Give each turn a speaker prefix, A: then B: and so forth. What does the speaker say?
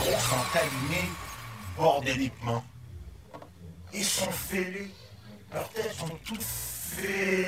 A: micros sont allumés bordéliquement. Ils sont fêlés. Leurs têtes sont toutes fêlées.